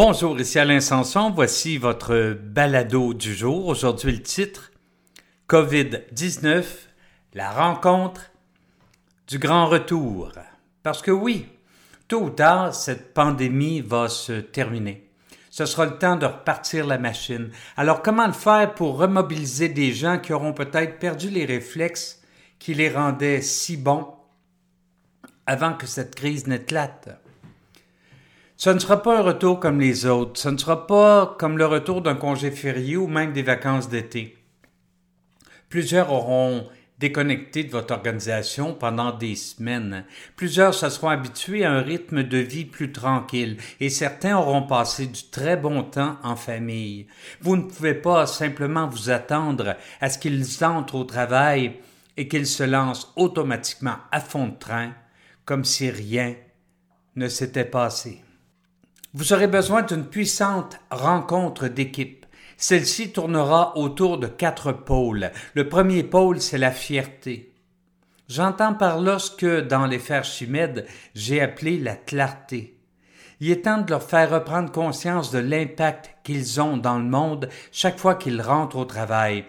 Bonjour, ici Alain Sanson. Voici votre balado du jour. Aujourd'hui, le titre COVID-19, la rencontre du grand retour. Parce que oui, tôt ou tard, cette pandémie va se terminer. Ce sera le temps de repartir la machine. Alors, comment le faire pour remobiliser des gens qui auront peut-être perdu les réflexes qui les rendaient si bons avant que cette crise n'éclate? Ce ne sera pas un retour comme les autres, ce ne sera pas comme le retour d'un congé férié ou même des vacances d'été. Plusieurs auront déconnecté de votre organisation pendant des semaines. Plusieurs se seront habitués à un rythme de vie plus tranquille et certains auront passé du très bon temps en famille. Vous ne pouvez pas simplement vous attendre à ce qu'ils entrent au travail et qu'ils se lancent automatiquement à fond de train comme si rien ne s'était passé. Vous aurez besoin d'une puissante rencontre d'équipe. Celle-ci tournera autour de quatre pôles. Le premier pôle, c'est la fierté. J'entends par là ce que, dans les fers Chimède, j'ai appelé la clarté. Il est temps de leur faire reprendre conscience de l'impact qu'ils ont dans le monde chaque fois qu'ils rentrent au travail.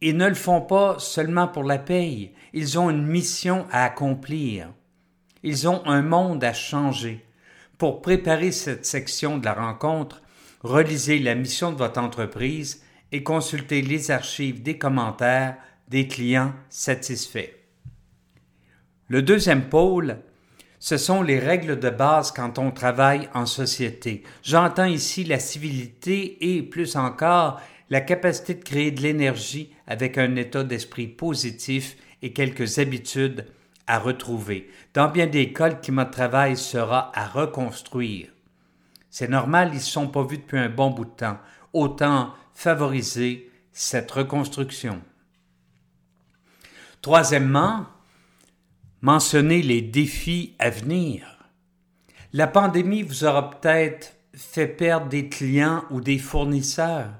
Ils ne le font pas seulement pour la paye, ils ont une mission à accomplir. Ils ont un monde à changer. Pour préparer cette section de la rencontre, relisez la mission de votre entreprise et consultez les archives des commentaires des clients satisfaits. Le deuxième pôle, ce sont les règles de base quand on travaille en société. J'entends ici la civilité et, plus encore, la capacité de créer de l'énergie avec un état d'esprit positif et quelques habitudes à retrouver. Dans bien des cas, le climat de travail sera à reconstruire. C'est normal, ils ne sont pas vus depuis un bon bout de temps. Autant favoriser cette reconstruction. Troisièmement, mentionner les défis à venir. La pandémie vous aura peut-être fait perdre des clients ou des fournisseurs.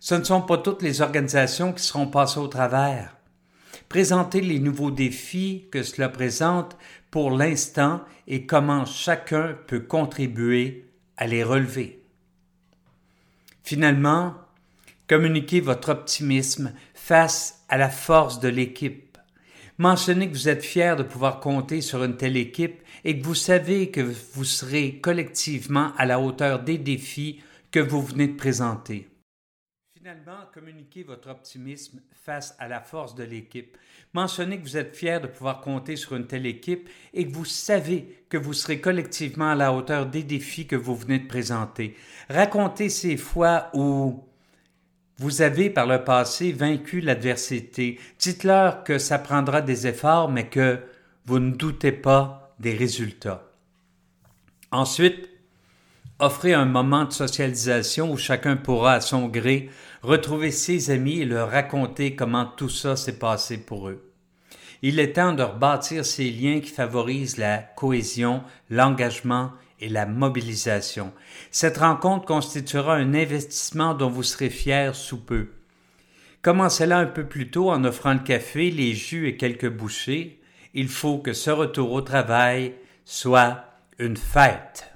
Ce ne sont pas toutes les organisations qui seront passées au travers présenter les nouveaux défis que cela présente pour l'instant et comment chacun peut contribuer à les relever. Finalement, communiquez votre optimisme face à la force de l'équipe. Mentionnez que vous êtes fier de pouvoir compter sur une telle équipe et que vous savez que vous serez collectivement à la hauteur des défis que vous venez de présenter. Finalement, communiquez votre optimisme face à la force de l'équipe. Mentionnez que vous êtes fier de pouvoir compter sur une telle équipe et que vous savez que vous serez collectivement à la hauteur des défis que vous venez de présenter. Racontez ces fois où vous avez par le passé vaincu l'adversité. Dites-leur que ça prendra des efforts, mais que vous ne doutez pas des résultats. Ensuite, Offrez un moment de socialisation où chacun pourra à son gré retrouver ses amis et leur raconter comment tout ça s'est passé pour eux. Il est temps de rebâtir ces liens qui favorisent la cohésion, l'engagement et la mobilisation. Cette rencontre constituera un investissement dont vous serez fiers sous peu. Commencez-la un peu plus tôt en offrant le café, les jus et quelques bouchées. Il faut que ce retour au travail soit une fête.